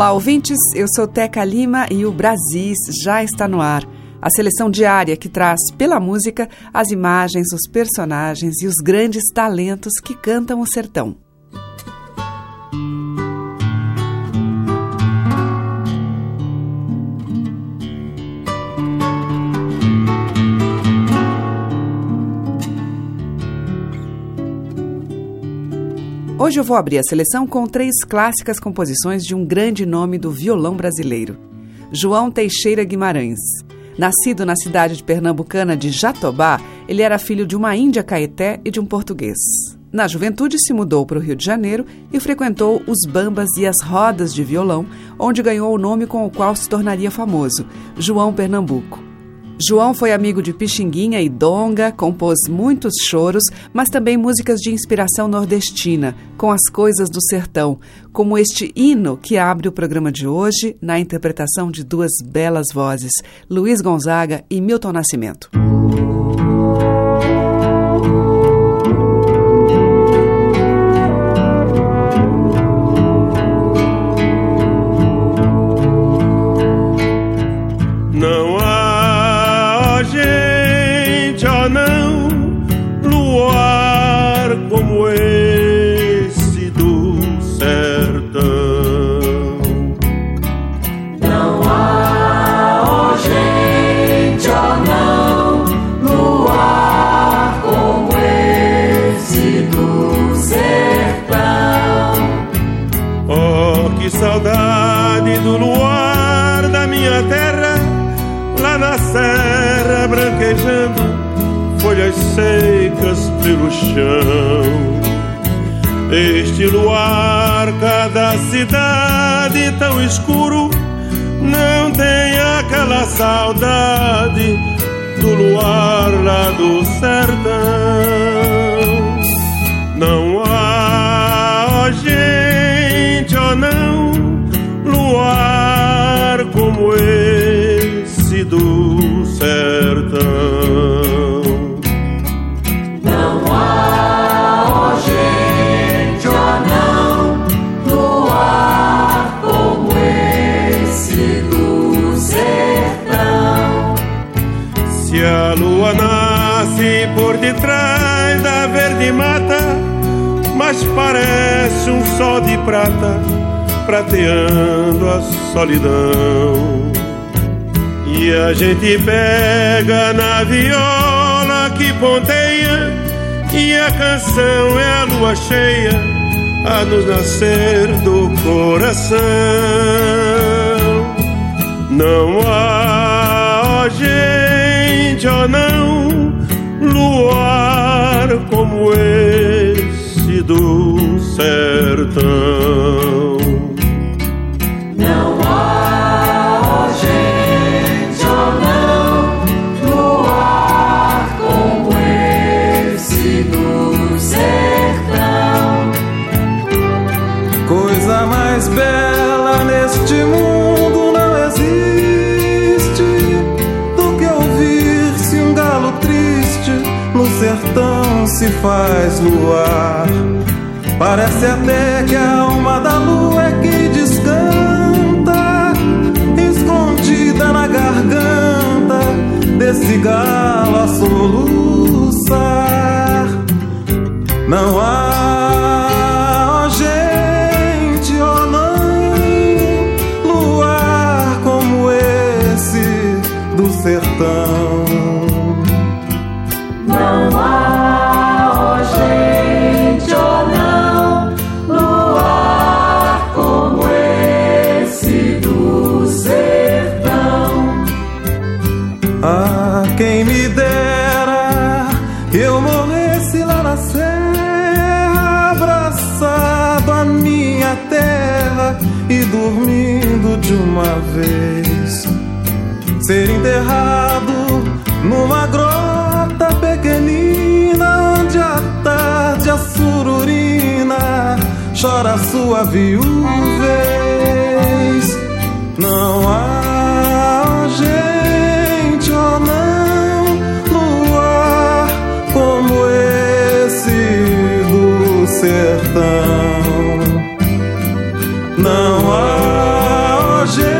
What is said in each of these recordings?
Olá, ouvintes. Eu sou Teca Lima e o Brasis já está no ar. A seleção diária que traz pela música as imagens, os personagens e os grandes talentos que cantam o sertão. Hoje eu vou abrir a seleção com três clássicas composições de um grande nome do violão brasileiro, João Teixeira Guimarães. Nascido na cidade de pernambucana de Jatobá, ele era filho de uma índia caeté e de um português. Na juventude, se mudou para o Rio de Janeiro e frequentou os bambas e as rodas de violão, onde ganhou o nome com o qual se tornaria famoso, João Pernambuco. João foi amigo de Pixinguinha e Donga, compôs muitos choros, mas também músicas de inspiração nordestina, com as coisas do sertão, como este hino que abre o programa de hoje, na interpretação de duas belas vozes, Luiz Gonzaga e Milton Nascimento. Não, luar como esse Este luar, cada cidade tão escuro, não tem aquela saudade do luar lá do sertão. Sol de prata prateando a solidão. E a gente pega na viola que ponteia, e a canção é a lua cheia a nos nascer do coração. Não há, ó gente, ó não, luar como esse do Não há gente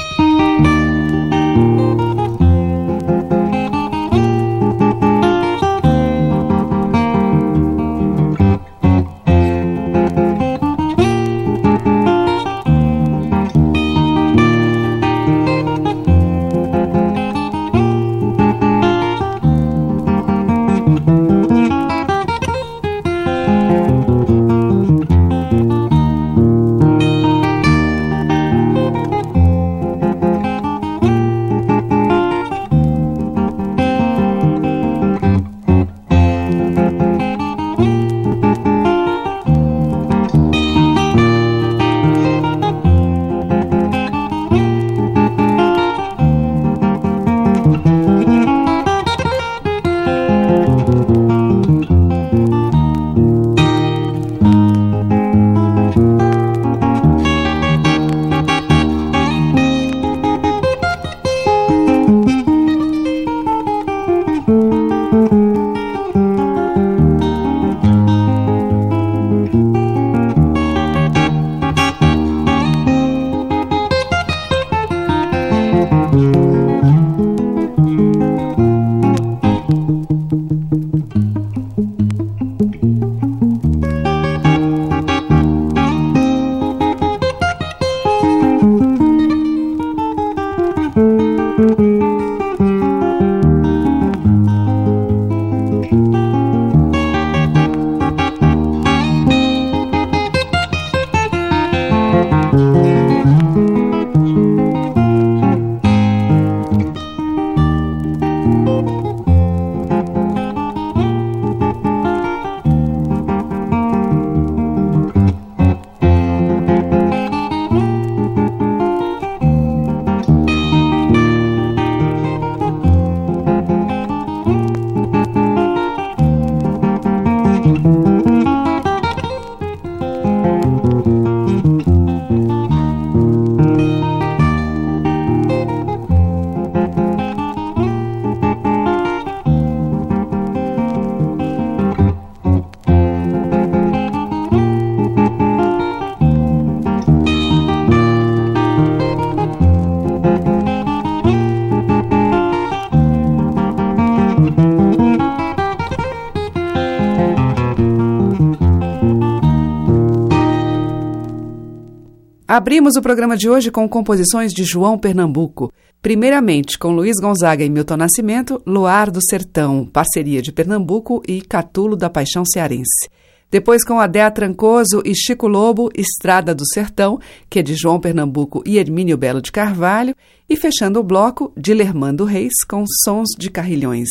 Abrimos o programa de hoje com composições de João Pernambuco. Primeiramente com Luiz Gonzaga e Milton Nascimento, Luar do Sertão, parceria de Pernambuco e Catulo da Paixão Cearense. Depois com Adéa Trancoso e Chico Lobo, Estrada do Sertão, que é de João Pernambuco e Hermínio Belo de Carvalho. E fechando o bloco, de Lermando Reis com Sons de Carrilhões.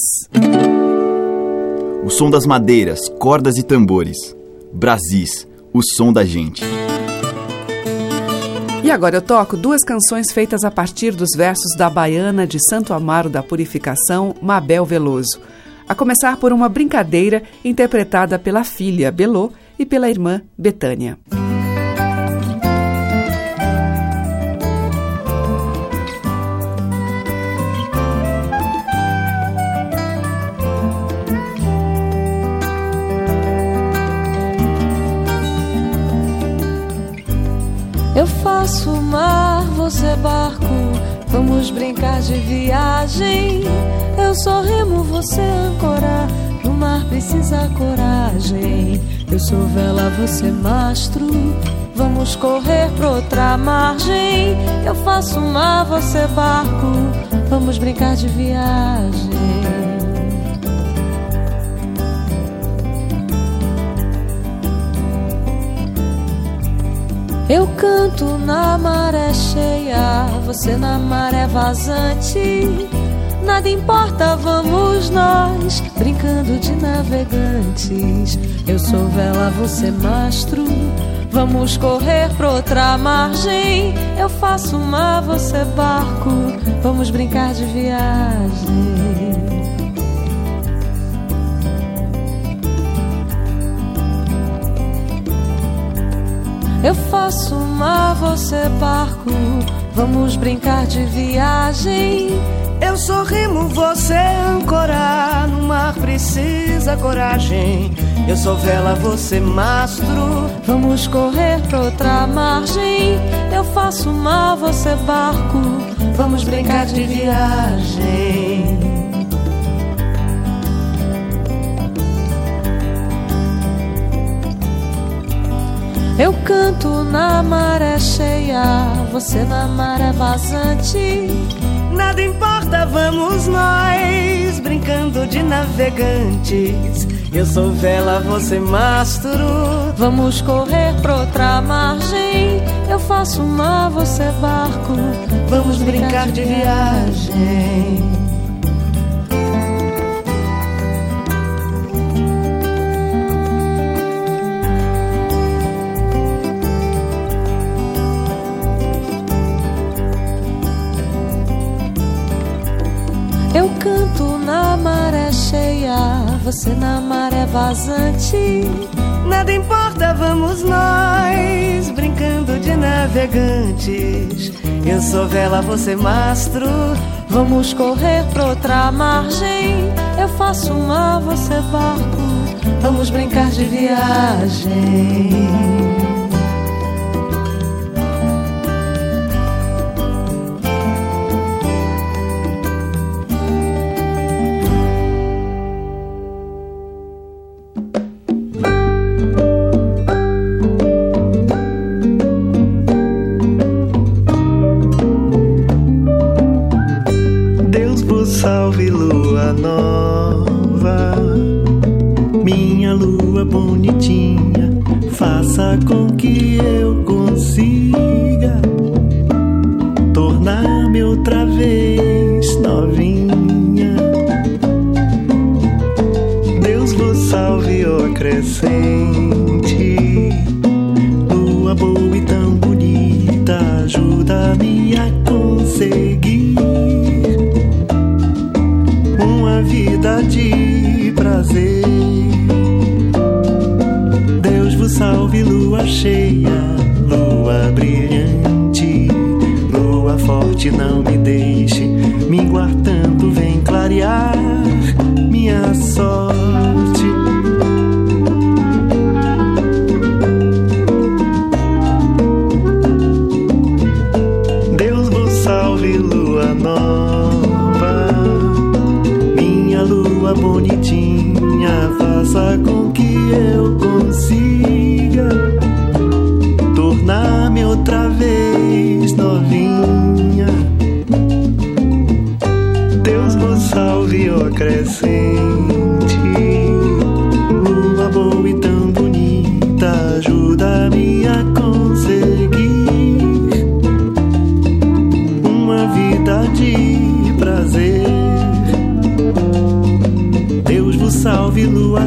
O som das madeiras, cordas e tambores. Brasis, o som da gente. E agora eu toco duas canções feitas a partir dos versos da baiana de Santo Amaro da Purificação, Mabel Veloso. A começar por uma brincadeira interpretada pela filha Belô e pela irmã Betânia. Você barco, vamos brincar de viagem. Eu sou remo, você âncora, no mar precisa coragem. Eu sou vela, você mastro, vamos correr pra outra margem. Eu faço mar, você barco, vamos brincar de viagem. Eu canto na maré cheia, você na maré vazante. Nada importa, vamos nós brincando de navegantes. Eu sou vela, você mastro. Vamos correr pra outra margem. Eu faço mar, você barco. Vamos brincar de viagem. Eu faço mar, você barco. Vamos brincar de viagem. Eu sou remo, você âncora. No mar precisa coragem. Eu sou vela, você mastro. Vamos correr pra outra margem. Eu faço mar, você barco. Vamos brincar de viagem. Eu canto na maré cheia, você na maré vazante. Nada importa, vamos nós brincando de navegantes. Eu sou vela, você mastro. Vamos correr pra outra margem. Eu faço mar, você barco. Vamos brincar de viagem. Eu você na maré vazante. Nada importa, vamos nós brincando de navegantes. Eu sou vela, você mastro. Vamos correr pra outra margem. Eu faço mar, você barco. Vamos brincar de viagem. Salve lua nova, minha lua bonitinha, faça com que eu consiga tornar-me outra vez novinha. Deus vos salve, ó crescente, lua boa e tão bonita, ajuda-me a conseguir vida de prazer. Deus vos salve, lua cheia, lua brilhante, lua forte, não me deixe minguar tanto, vem bonitinha,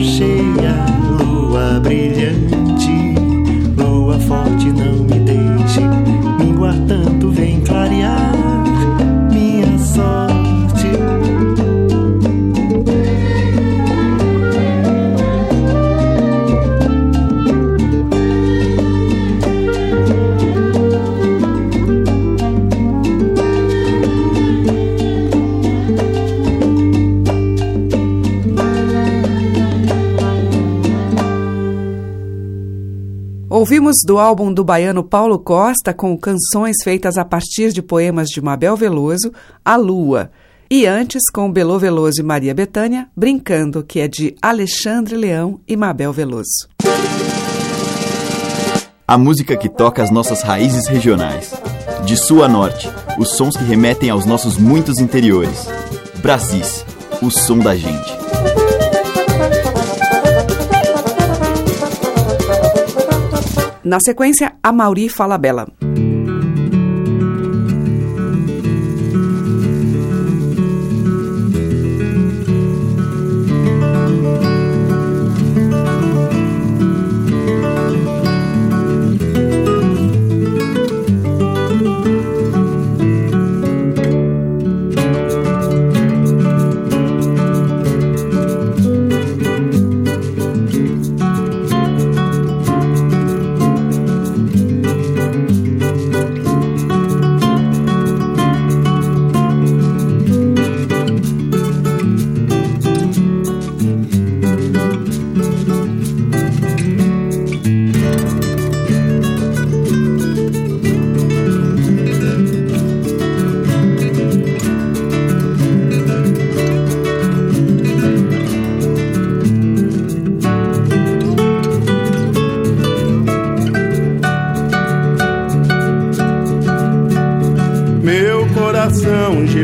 salve, Ouvimos do álbum do baiano Paulo Costa com canções feitas a partir de poemas de Mabel Veloso, A Lua. E antes com Belô Veloso e Maria Bethânia, Brincando, que é de Alexandre Leão e Mabel Veloso. A música que toca as nossas raízes regionais. De sul a norte, os sons que remetem aos nossos muitos interiores. Brasis, o som da gente. Na sequência, a Mauri Fala Bela.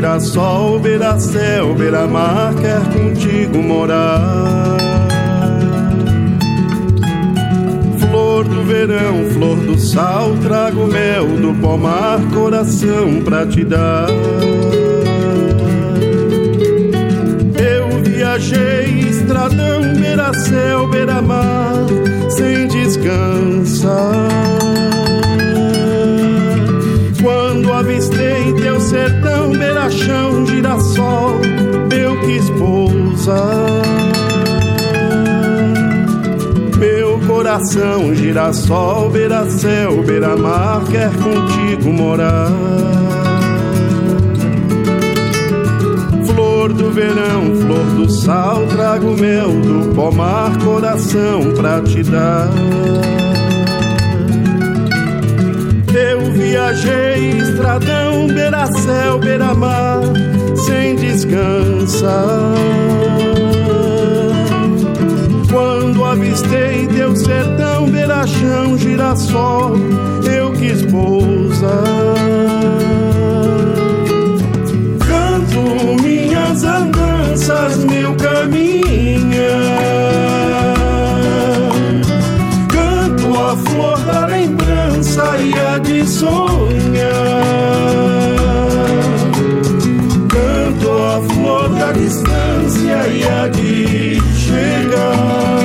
Coração, girassol, beira-céu, beira-mar, quer contigo morar. Flor do verão, flor do sal, trago mel do pomar, coração pra te dar. Eu viajei, estradão, beira-céu, beira-mar, sem descansar. Beira-chão, girassol, eu quis pousar. Meu coração, girassol, beira-céu, beira-mar, quer contigo morar. Flor do verão, flor do sal, trago mel do pomar, coração pra te dar. viajei estradão, beira-céu, beira-mar, sem descansar. Quando avistei teu sertão, beira-chão, girassol, eu quis pousar. Canto minhas andanças, meu caminho. Canto a flor da lembrança saia de sonhar. Canto a flor da distância e a de chegar.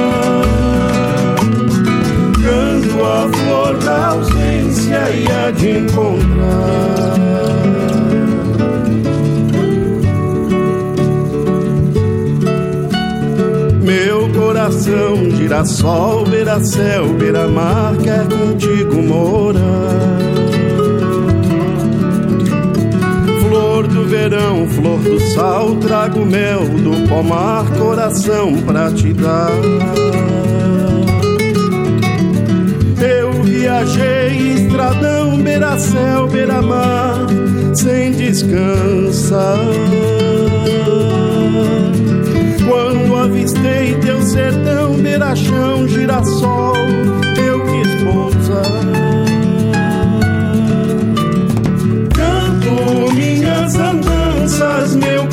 Canto a flor da ausência e a de encontrar. Meu coração girassol, beira-céu, beira-mar, quer contigo morar. Flor do verão, flor do sal, trago mel do pomar, coração pra te dar. Eu viajei estradão, beira-céu, beira-mar, sem descansar. Avistei teu sertão, beira-chão, girassol, eu quis pousar. Canto minhas andanças, meu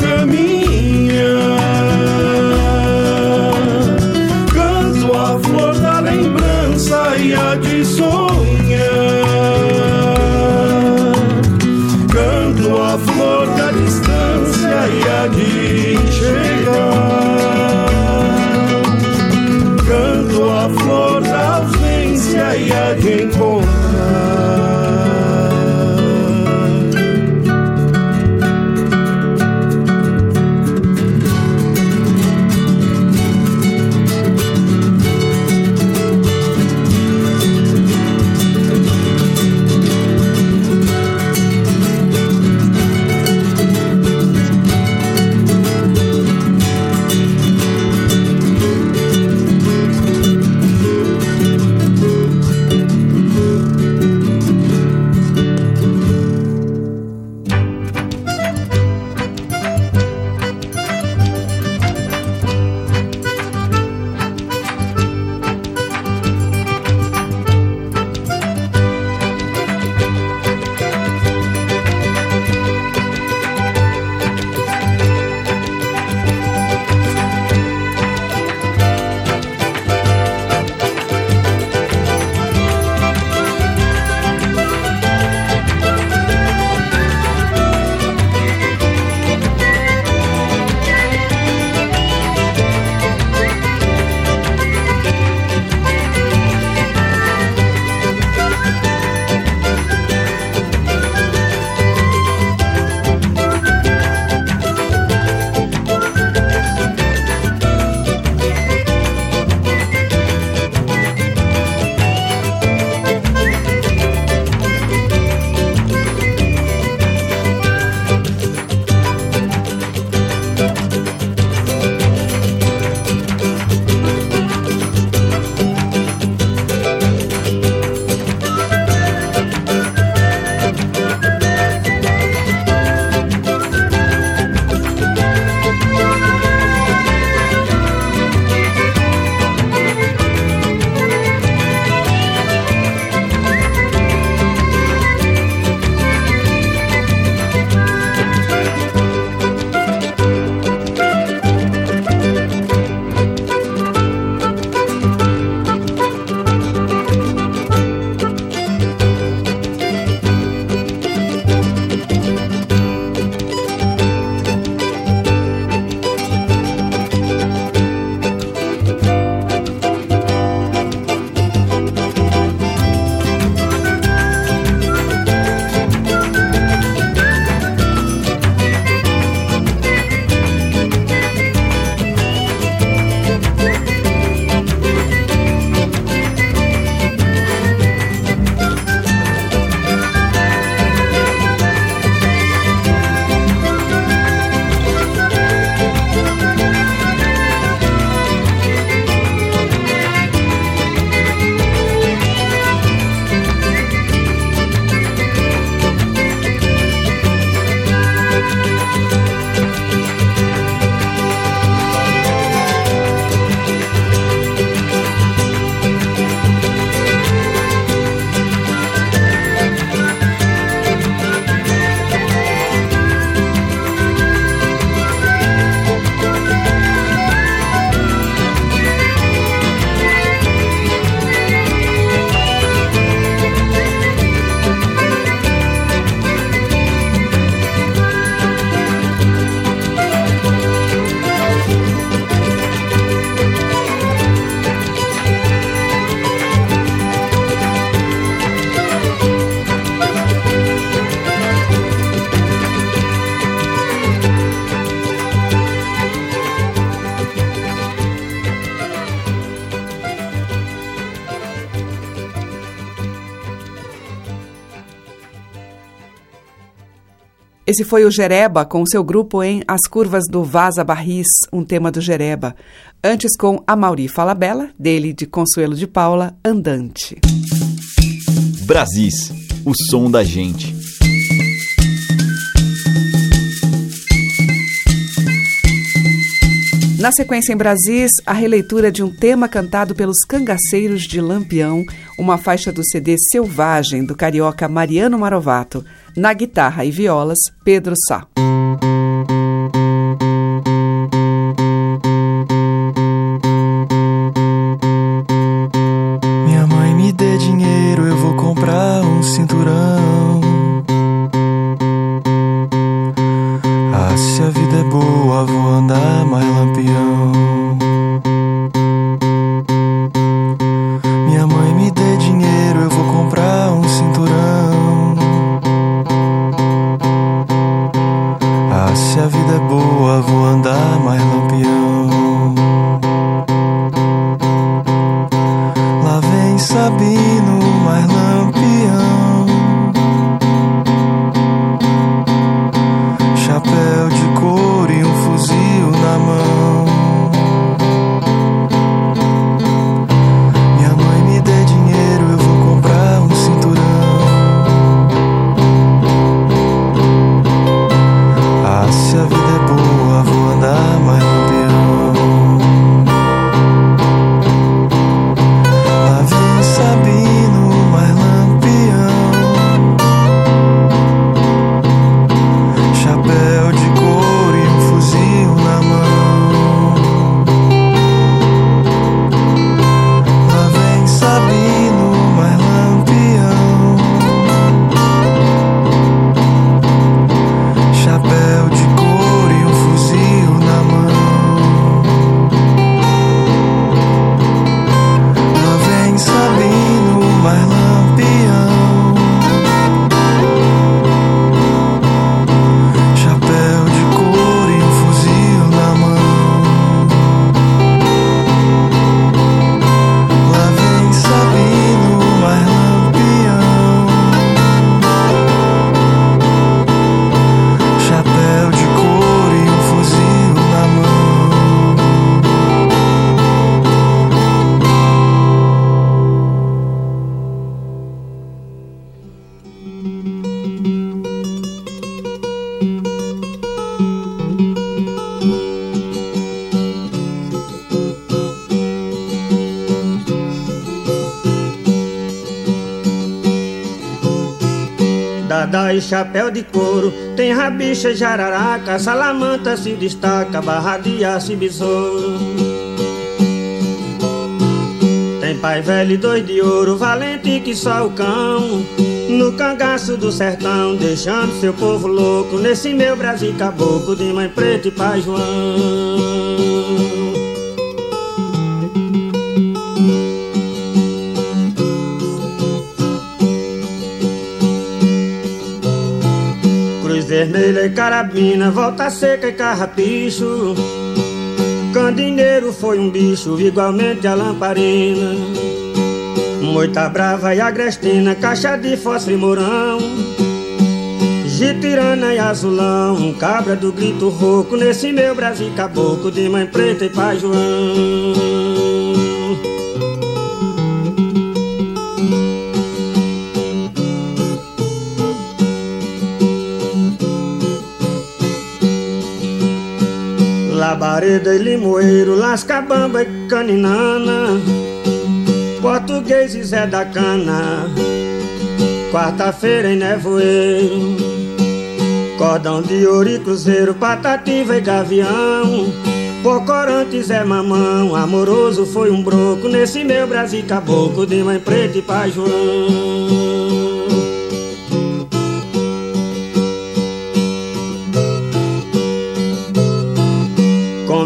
Esse foi o Jereba com seu grupo em As Curvas do Vaza Barris, um tema do Jereba. Antes com a Mauri Falabella, dele de Consuelo de Paula, Andante. Brasis, o som da gente. Na sequência em Brasis, a releitura de um tema cantado pelos Cangaceiros de Lampião, uma faixa do CD Selvagem do carioca Mariano Marovato. Na guitarra e violas, Pedro Sá. Chapéu de couro, tem rabicha, jararaca, salamanta se destaca, barra de aço e besouro. Tem pai velho e dois de ouro, valente que só o cão. No cangaço do sertão, deixando seu povo louco, nesse meu Brasil caboclo de mãe preta e pai João. Carabina, volta seca e carrapicho. Candineiro foi um bicho, igualmente a lamparina. Moita brava e agrestina, caixa de fósforo e mourão. Gitirana e azulão, cabra do grito rouco, nesse meu Brasil caboclo de mãe preta e pai João. Labareda e Limoeiro, Lascabamba e Caninana. Português e Zé da Cana. Quarta-feira em Nevoeiro. Cordão de ouro e cruzeiro, patativa e gavião. Pocorante Zé Mamão, amoroso foi um broco. Nesse meu Brasil caboclo de mãe preta e pai João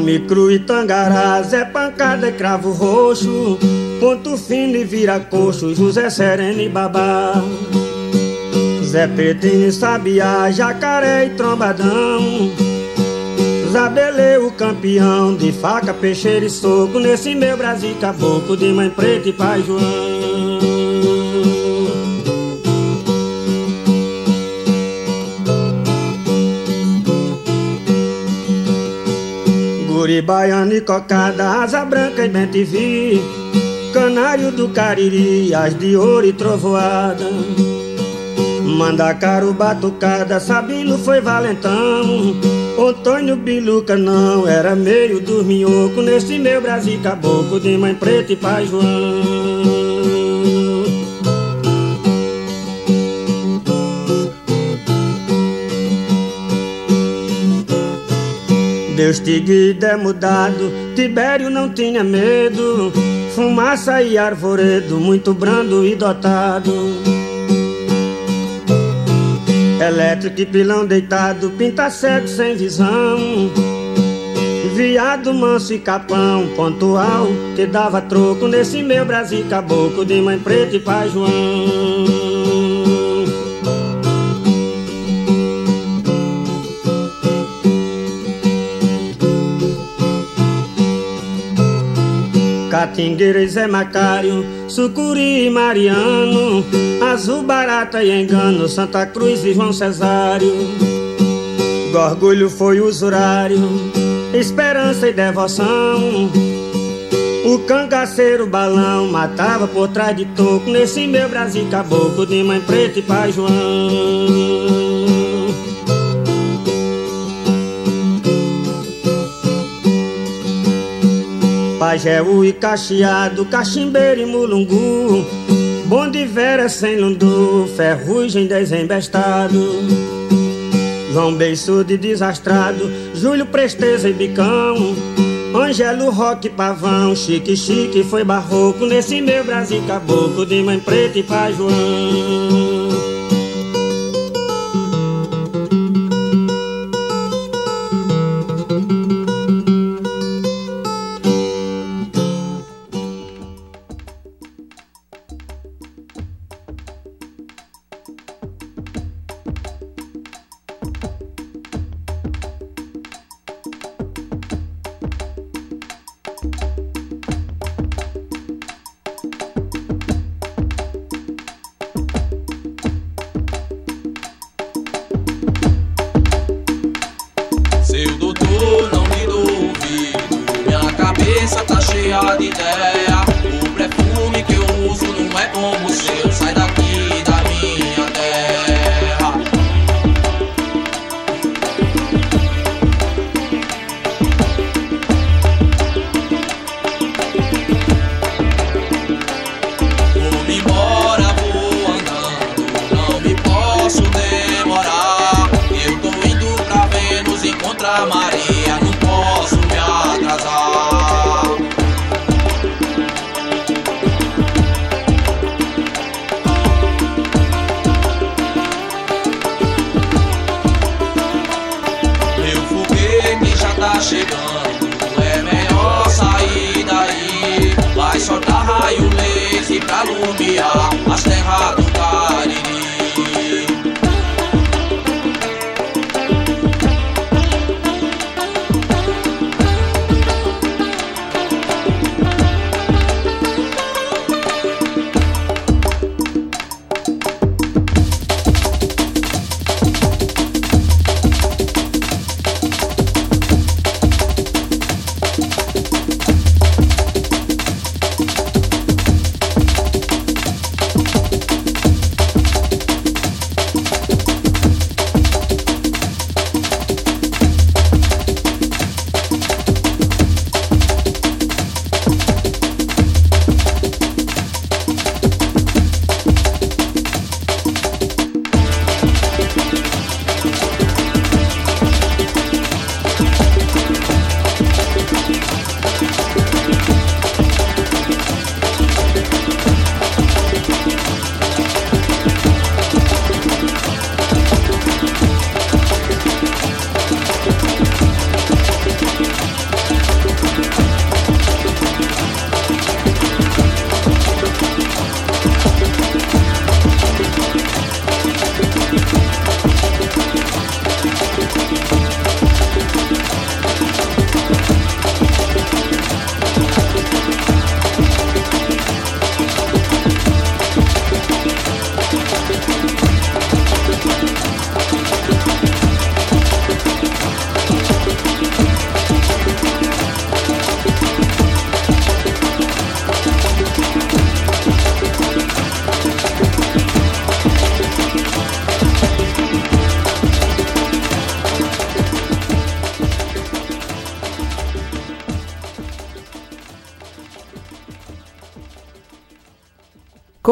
Come cru e tangará, Zé pancada e cravo roxo Ponto fino e vira coxo, José Sereno e babá. Zé Petrino e sabiá, jacaré e trombadão. Zabelê o campeão de faca, peixeira e soco Nesse meu Brasil caboclo de mãe preta e pai João De baiana e cocada, asa branca e bem te vi Canário do Cariri, as de ouro e trovoada. Mandacaru, batucada, Sabino foi valentão. Antônio Biluca não, era meio dorminhoco Nesse meu Brasil caboclo de mãe preta e pai João Deus te guida é mudado, Tibério não tinha medo, fumaça e arvoredo, muito brando e dotado. Elétrico e pilão deitado, pinta cego sem visão. Viado manso e capão, pontual, que dava troco nesse meu Brasil caboclo de mãe preta e pai João. Catingueira e Zé Macário, Sucuri e Mariano, Azul Barata e Engano, Santa Cruz e João Cesário. Gorgulho foi usurário, esperança e devoção. O cangaceiro balão matava por trás de toco nesse meu Brasil caboclo de mãe preta e pai João. Pajéu e Cacheado, Cachimbeiro e Mulungu. Bom de vera sem lundu, ferrugem desembestado. João Beiçudo e desastrado, Júlio Presteza e Bicão. Angelo Roque Pavão, chique chique foi barroco. Nesse meu Brasil caboclo de mãe preta e pai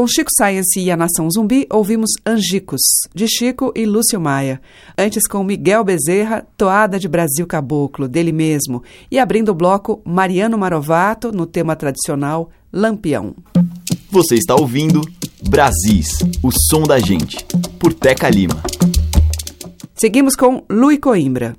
Com Chico Science e a Nação Zumbi, ouvimos Angicos, de Chico e Lúcio Maia. Antes, com Miguel Bezerra, Toada de Brasil Caboclo, dele mesmo. E abrindo o bloco, Mariano Marovato, no tema tradicional Lampião. Você está ouvindo Brasis, o som da gente, por Teca Lima. Seguimos com Lui Coimbra.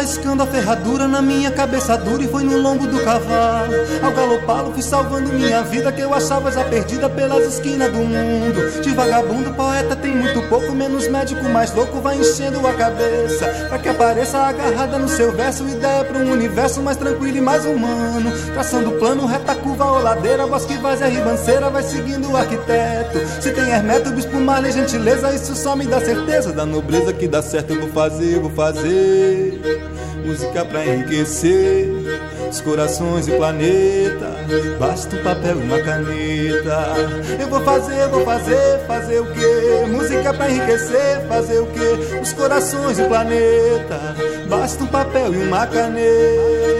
Faiscando a ferradura na minha cabeça dura e foi no lombo do cavalo. Ao galopá-lo fui salvando minha vida que eu achava já perdida pelas esquinas do mundo. De vagabundo, poeta tem muito pouco, menos médico, mais louco vai enchendo a cabeça. Pra que apareça agarrada no seu verso, ideia pra um universo mais tranquilo e mais humano. Traçando plano, reta curva ou ladeira, voz que vai a ribanceira, vai seguindo o arquiteto. Se tem Hermeto, bispo, Marley, gentileza, isso só me dá certeza da nobreza que dá certo, eu vou fazer, vou fazer música pra enriquecer os corações e planeta. Basta um papel e uma caneta. Eu vou fazer, vou fazer, fazer o quê? Música pra enriquecer, fazer o quê? Os corações e planeta. Basta um papel e uma caneta.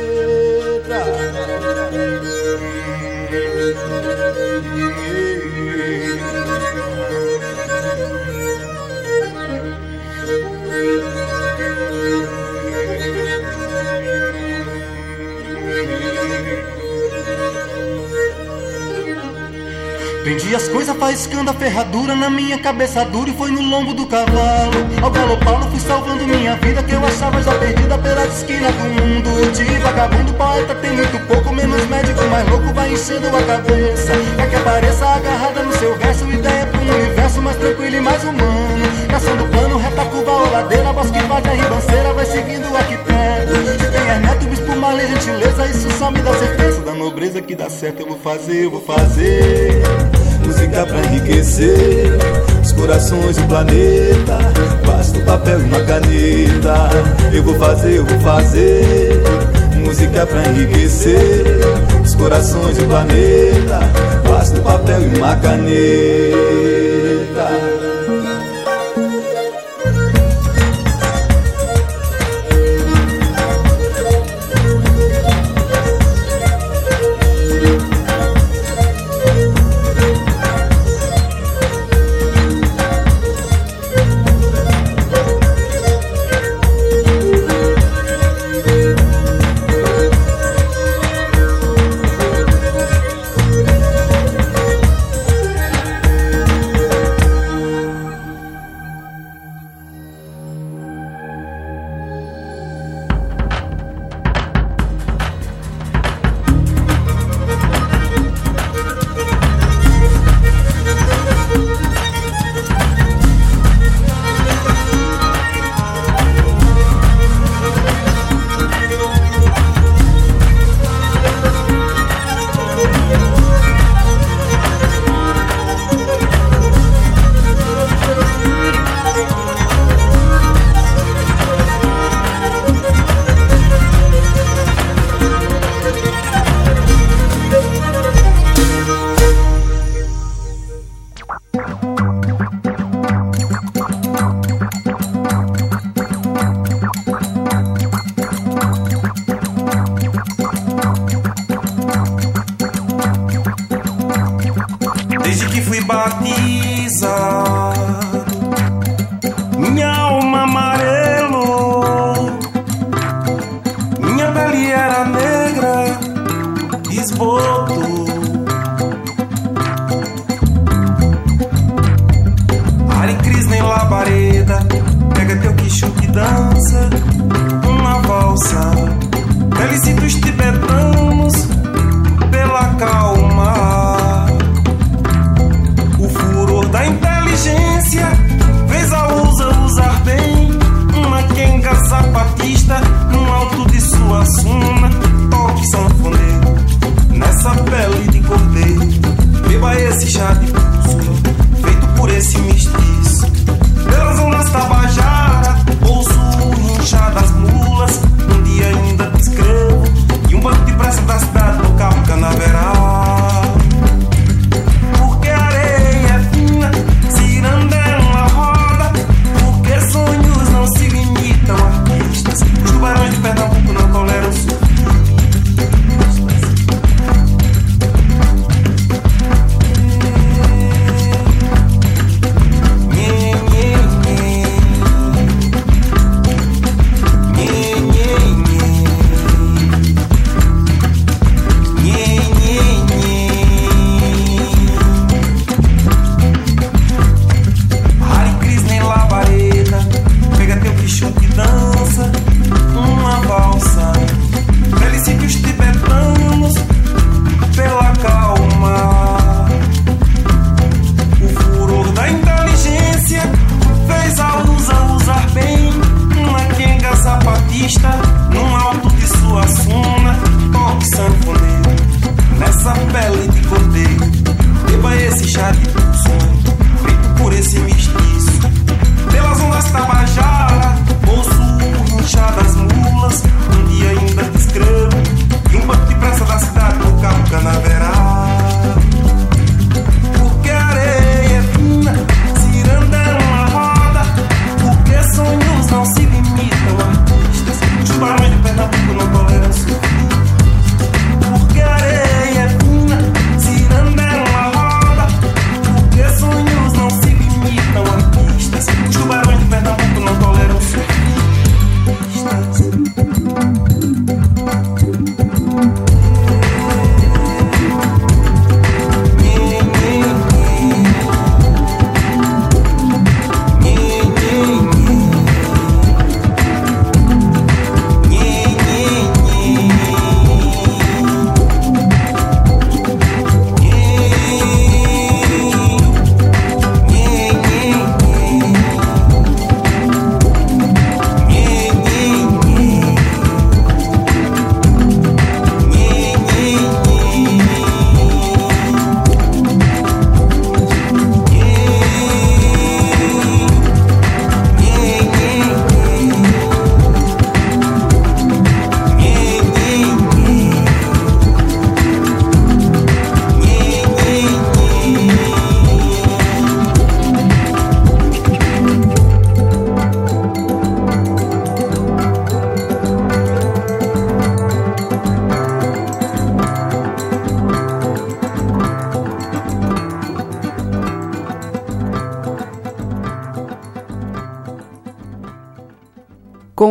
As coisas faiscando a ferradura na minha cabeça dura e foi no lombo do cavalo. Ao galopá-lo fui salvando minha vida que eu achava já perdida pela esquina do mundo. De vagabundo, poeta tem muito pouco, menos médico, mais louco vai enchendo a cabeça. Pra que apareça agarrada no seu verso, ideia pro universo mais tranquilo e mais humano. Caçando plano, reta curva ou ladeira, bosque vai a ribanceira, vai seguindo o arquiteto. Se tem Hermeto, bispo, malha, gentileza, isso só me dá certeza da nobreza que dá certo. Eu vou fazer, eu vou fazer música pra enriquecer os corações do planeta. Basta um papel e uma caneta. Eu vou fazer, eu vou fazer música pra enriquecer os corações do planeta. Basta um papel e uma caneta.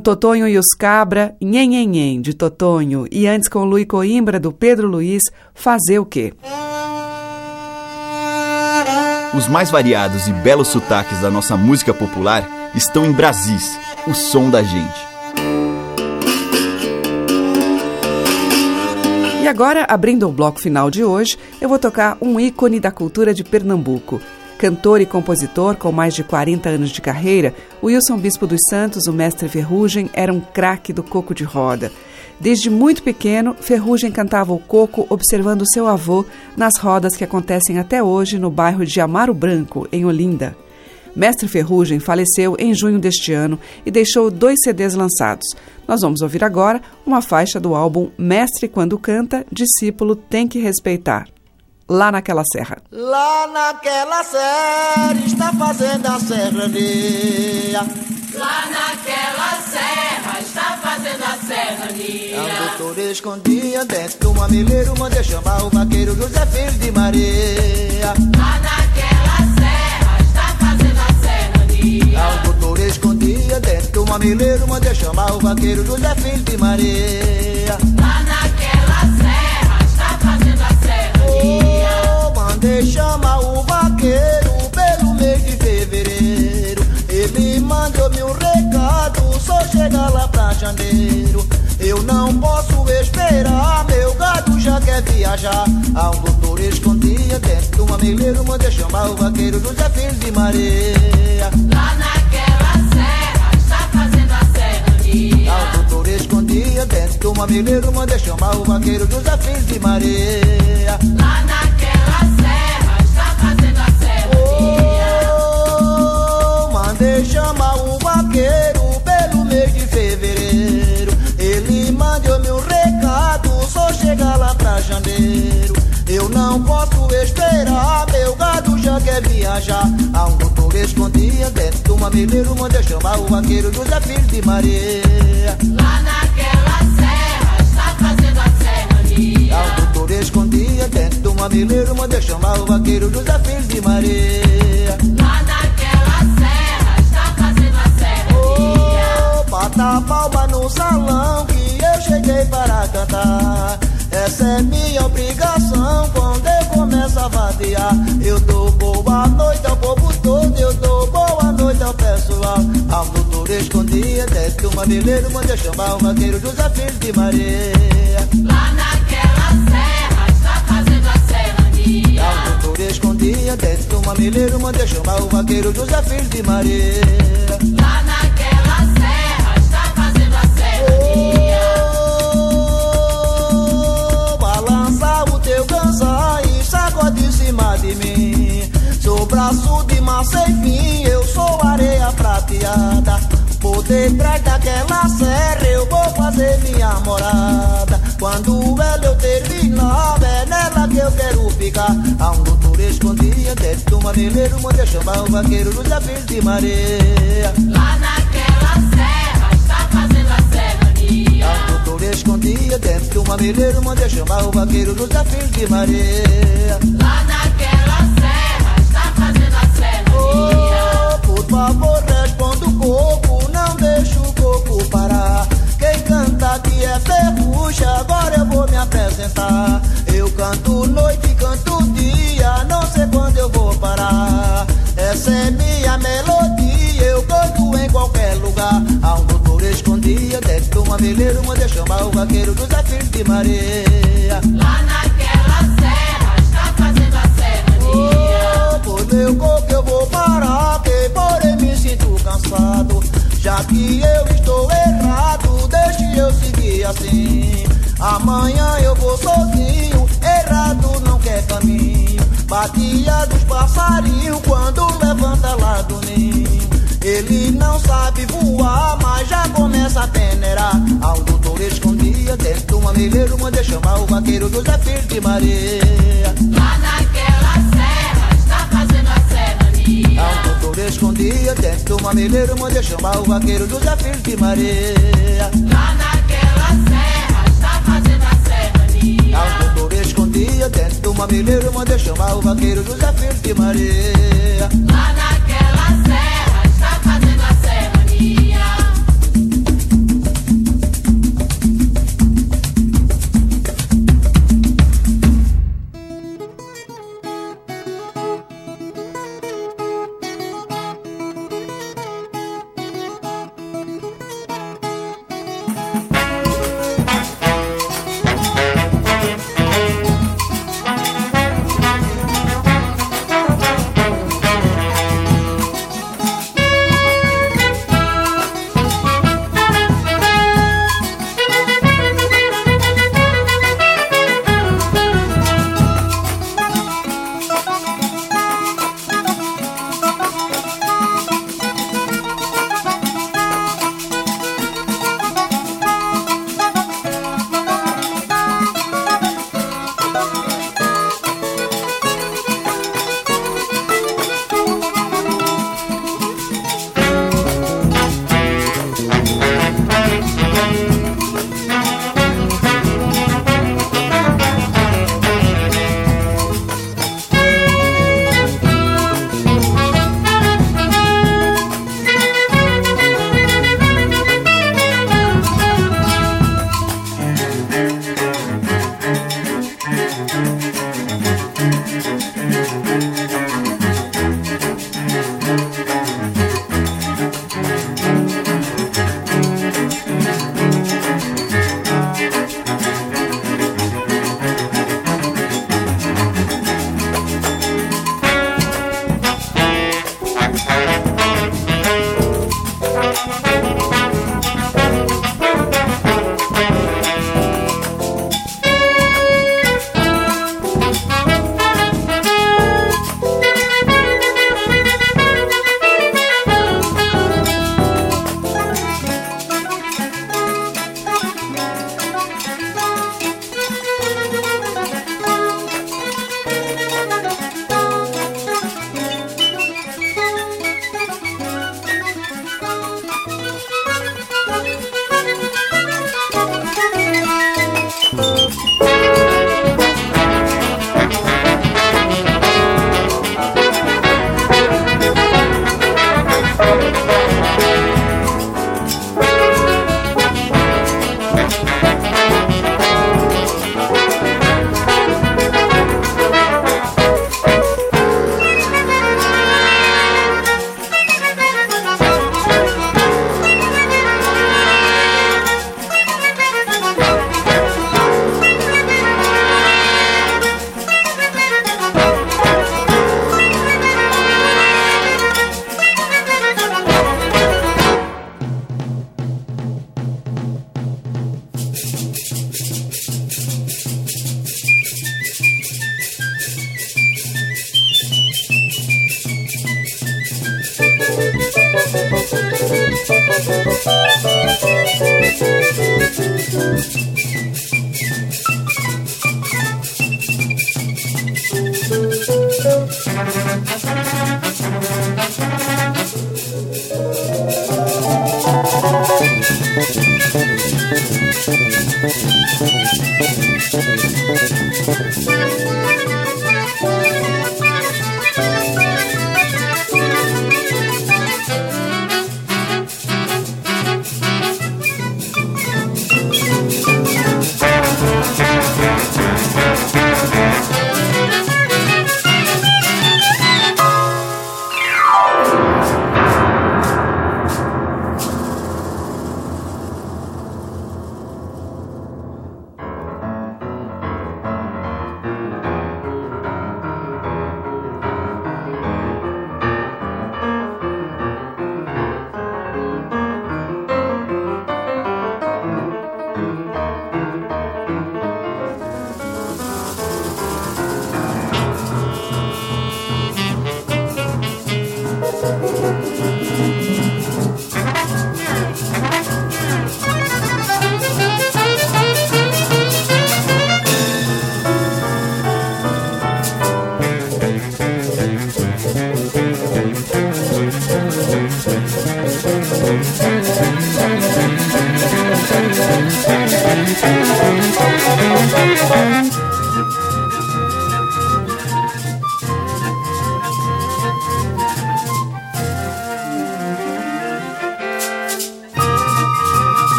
Totonho e os Cabra, Nhen de Totonho, e antes com Luí Coimbra, do Pedro Luiz, Fazer o Quê? Os mais variados e belos sotaques da nossa música popular estão em Brasis, o som da gente. E agora, abrindo o bloco final de hoje, eu vou tocar um ícone da cultura de Pernambuco. Cantor e compositor com mais de 40 anos de carreira, Wilson Bispo dos Santos, o mestre Ferrugem, era um craque do coco de roda. Desde muito pequeno, Ferrugem cantava o coco observando seu avô nas rodas que acontecem até hoje no bairro de Amaro Branco, em Olinda. Mestre Ferrugem faleceu em junho deste ano e deixou dois CDs lançados. Nós vamos ouvir agora uma faixa do álbum Mestre Quando Canta, Discípulo Tem que Respeitar. Lá naquela serra. Lá naquela serra está fazendo a serrania. Lá naquela serra está fazendo a serrania. É um doutor escondia dentro de um mamileiro, mandei chamar o vaqueiro José Filho de Maria. Lá naquela serra está fazendo a serrania. É um doutor escondia dentro de um mamileiro, mandei chamar o vaqueiro José Filho de Maria. Lá Chamar o vaqueiro pelo mês de fevereiro. Ele mandou-me um recado, só chegar lá pra janeiro. Eu não posso esperar, meu gado já quer viajar. Há um doutor escondia dentro de um mamileiro, mandei chamar o vaqueiro José Filho de Maria. Lá naquela serra está fazendo a serrania. Há um doutor escondia dentro de um mamileiro, mandei chamar o vaqueiro José Filho de Maria. Lá naquela você chama o vaqueiro pelo mês de fevereiro. Ele mandou meu recado, só chega lá pra janeiro. Eu não posso esperar, meu gado já quer viajar. Há um doutor escondido dentro do mamileiro, mandou chamar o vaqueiro José Filho de Maria. Lá naquela serra, está fazendo a serrania. Há um doutor escondido dentro do mamileiro, mandou chamar o vaqueiro José Filho de Maria. Bata palma no salão que eu cheguei para cantar. Essa é minha obrigação quando eu começo a vadiar. Eu dou boa noite ao povo todo, eu dou boa noite ao pessoal. Um doutor escondido dentro do mameleiro, mandei chamar o vaqueiro José Filho de Maria. Lá naquela serra, está fazendo a serrania. Um doutor escondido dentro do mameleiro, mandei chamar o vaqueiro José Filho de Maria. Cansa e sacode em cima de mim. Sou braço de massa e fim, eu sou areia prateada. Por detrás daquela serra eu vou fazer minha morada. Quando ela eu terminar, é nela que eu quero ficar. Há um doutor escondido dentro do mameleiro, mandei chamar o vaqueiro José Filho de Maria. Lá naquela Um escondido dentro do mameleiro, mandei chamar o vaqueiro José Filho de Maria. Lá naquela serra, está fazendo a serrania. Oh, por favor, responda o coco, não deixa o coco parar. Quem canta aqui é Ferrucha, agora eu vou me apresentar. Eu canto noite, canto dia, não sei quando eu vou parar. Essa é minha melodia, eu canto em qualquer lugar. Um doutor escondido dentro do mameleiro, mandei chamar o vaqueiro José Filho de Maria. Lá naquela serra, está fazendo a serrania. Oh, por meu corpo eu vou parar, que porém me sinto cansado. Já que eu estou errado, deixe eu seguir assim. Amanhã eu vou sozinho, errado não quer caminho. Batia dos passarinhos quando levanta lá do ninho. Ele não sabe voar, mas já de Maria. Lá naquela serra, está fazendo a serrania. Há um doutor escondido dentro do mameleiro, mandei chamar o vaqueiro José Filho de Maria. Lá naquela serra, está fazendo a serrania. Há um doutor escondido dentro do mameleiro, mandei chamar o vaqueiro José Filho de Maria. Lá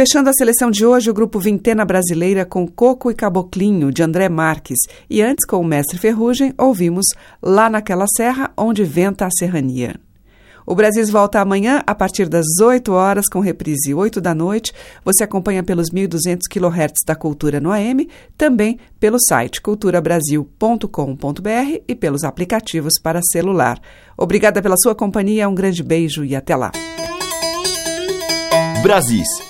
Fechando a seleção de hoje, o grupo Vintena Brasileira com Coco e Caboclinho, de André Marques. E antes, com o Mestre Ferrugem, ouvimos Lá naquela Serra, onde venta a serrania. O Brasil volta amanhã a partir das 8 horas, com reprise 8 da noite. Você acompanha pelos 1.200 kHz da Cultura no AM, também pelo site culturabrasil.com.br e pelos aplicativos para celular. Obrigada pela sua companhia, um grande beijo e até lá. Brasis